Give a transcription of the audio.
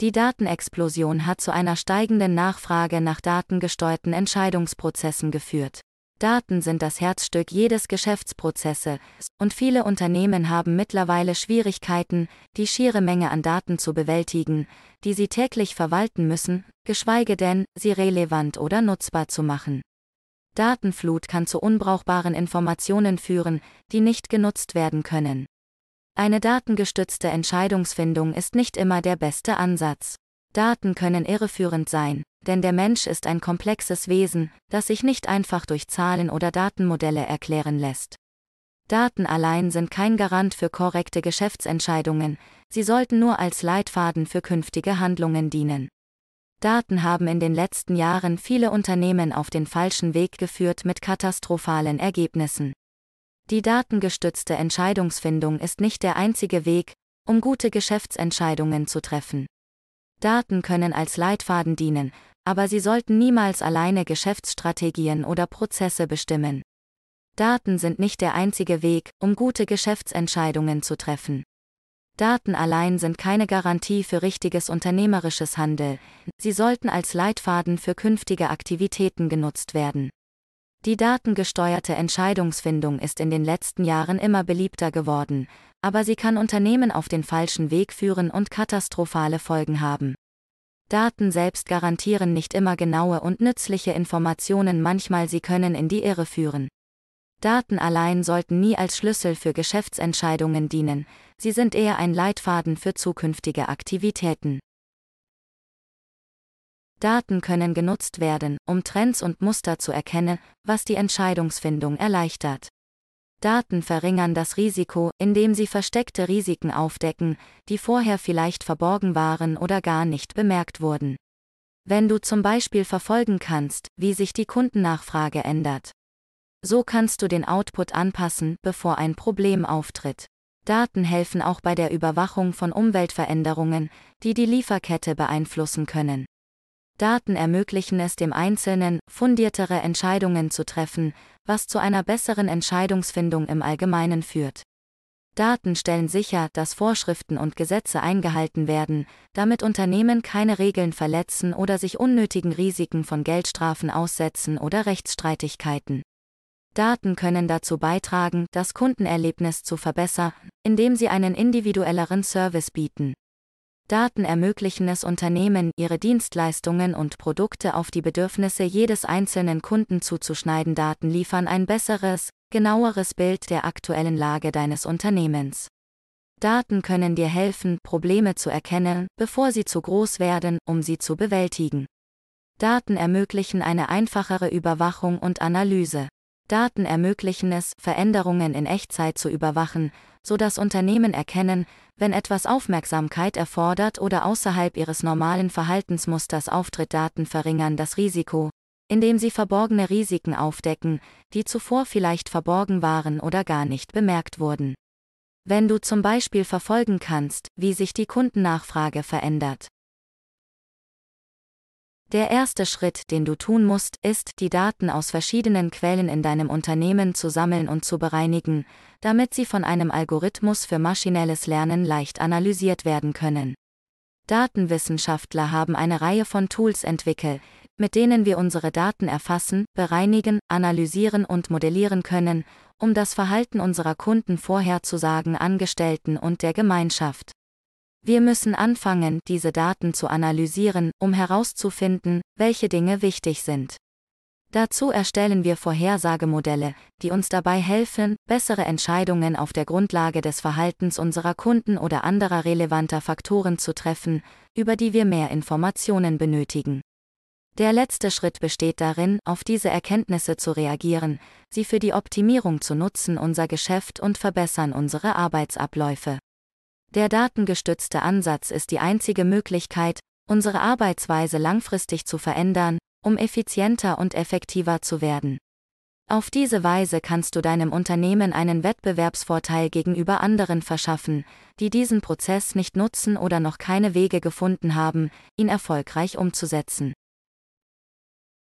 Die Datenexplosion hat zu einer steigenden Nachfrage nach datengesteuerten Entscheidungsprozessen geführt. Daten sind das Herzstück jedes Geschäftsprozesses, und viele Unternehmen haben mittlerweile Schwierigkeiten, die schiere Menge an Daten zu bewältigen, die sie täglich verwalten müssen, geschweige denn, sie relevant oder nutzbar zu machen. Datenflut kann zu unbrauchbaren Informationen führen, die nicht genutzt werden können. Eine datengestützte Entscheidungsfindung ist nicht immer der beste Ansatz. Daten können irreführend sein, denn der Mensch ist ein komplexes Wesen, das sich nicht einfach durch Zahlen oder Datenmodelle erklären lässt. Daten allein sind kein Garant für korrekte Geschäftsentscheidungen, sie sollten nur als Leitfaden für künftige Handlungen dienen. Daten haben in den letzten Jahren viele Unternehmen auf den falschen Weg geführt mit katastrophalen Ergebnissen. Die datengestützte Entscheidungsfindung ist nicht der einzige Weg, um gute Geschäftsentscheidungen zu treffen. Daten können als Leitfaden dienen, aber sie sollten niemals alleine Geschäftsstrategien oder Prozesse bestimmen. Daten sind nicht der einzige Weg, um gute Geschäftsentscheidungen zu treffen. Daten allein sind keine Garantie für richtiges unternehmerisches Handeln, sie sollten als Leitfaden für künftige Aktivitäten genutzt werden. Die datengesteuerte Entscheidungsfindung ist in den letzten Jahren immer beliebter geworden, aber sie kann Unternehmen auf den falschen Weg führen und katastrophale Folgen haben. Daten selbst garantieren nicht immer genaue und nützliche Informationen, manchmal sie können in die Irre führen. Daten allein sollten nie als Schlüssel für Geschäftsentscheidungen dienen, sie sind eher ein Leitfaden für zukünftige Aktivitäten. Daten können genutzt werden, um Trends und Muster zu erkennen, was die Entscheidungsfindung erleichtert. Daten verringern das Risiko, indem sie versteckte Risiken aufdecken, die vorher vielleicht verborgen waren oder gar nicht bemerkt wurden. Wenn du zum Beispiel verfolgen kannst, wie sich die Kundennachfrage ändert. So kannst du den Output anpassen, bevor ein Problem auftritt. Daten helfen auch bei der Überwachung von Umweltveränderungen, die die Lieferkette beeinflussen können. Daten ermöglichen es dem Einzelnen, fundiertere Entscheidungen zu treffen, was zu einer besseren Entscheidungsfindung im Allgemeinen führt. Daten stellen sicher, dass Vorschriften und Gesetze eingehalten werden, damit Unternehmen keine Regeln verletzen oder sich unnötigen Risiken von Geldstrafen aussetzen oder Rechtsstreitigkeiten. Daten können dazu beitragen, das Kundenerlebnis zu verbessern, indem sie einen individuelleren Service bieten. Daten ermöglichen es Unternehmen, ihre Dienstleistungen und Produkte auf die Bedürfnisse jedes einzelnen Kunden zuzuschneiden. Daten liefern ein besseres, genaueres Bild der aktuellen Lage deines Unternehmens. Daten können dir helfen, Probleme zu erkennen, bevor sie zu groß werden, um sie zu bewältigen. Daten ermöglichen eine einfachere Überwachung und Analyse. Daten ermöglichen es, Veränderungen in Echtzeit zu überwachen, so dass Unternehmen erkennen, wenn etwas Aufmerksamkeit erfordert oder außerhalb ihres normalen Verhaltensmusters auftritt. Daten verringern das Risiko, indem sie verborgene Risiken aufdecken, die zuvor vielleicht verborgen waren oder gar nicht bemerkt wurden. Wenn du zum Beispiel verfolgen kannst, wie sich die Kundennachfrage verändert, der erste Schritt, den du tun musst, ist, die Daten aus verschiedenen Quellen in deinem Unternehmen zu sammeln und zu bereinigen, damit sie von einem Algorithmus für maschinelles Lernen leicht analysiert werden können. Datenwissenschaftler haben eine Reihe von Tools entwickelt, mit denen wir unsere Daten erfassen, bereinigen, analysieren und modellieren können, um das Verhalten unserer Kunden vorherzusagen, Angestellten und der Gemeinschaft. Wir müssen anfangen, diese Daten zu analysieren, um herauszufinden, welche Dinge wichtig sind. Dazu erstellen wir Vorhersagemodelle, die uns dabei helfen, bessere Entscheidungen auf der Grundlage des Verhaltens unserer Kunden oder anderer relevanter Faktoren zu treffen, über die wir mehr Informationen benötigen. Der letzte Schritt besteht darin, auf diese Erkenntnisse zu reagieren, sie für die Optimierung zu nutzen unser Geschäft und verbessern unsere Arbeitsabläufe. Der datengestützte Ansatz ist die einzige Möglichkeit, unsere Arbeitsweise langfristig zu verändern, um effizienter und effektiver zu werden. Auf diese Weise kannst du deinem Unternehmen einen Wettbewerbsvorteil gegenüber anderen verschaffen, die diesen Prozess nicht nutzen oder noch keine Wege gefunden haben, ihn erfolgreich umzusetzen.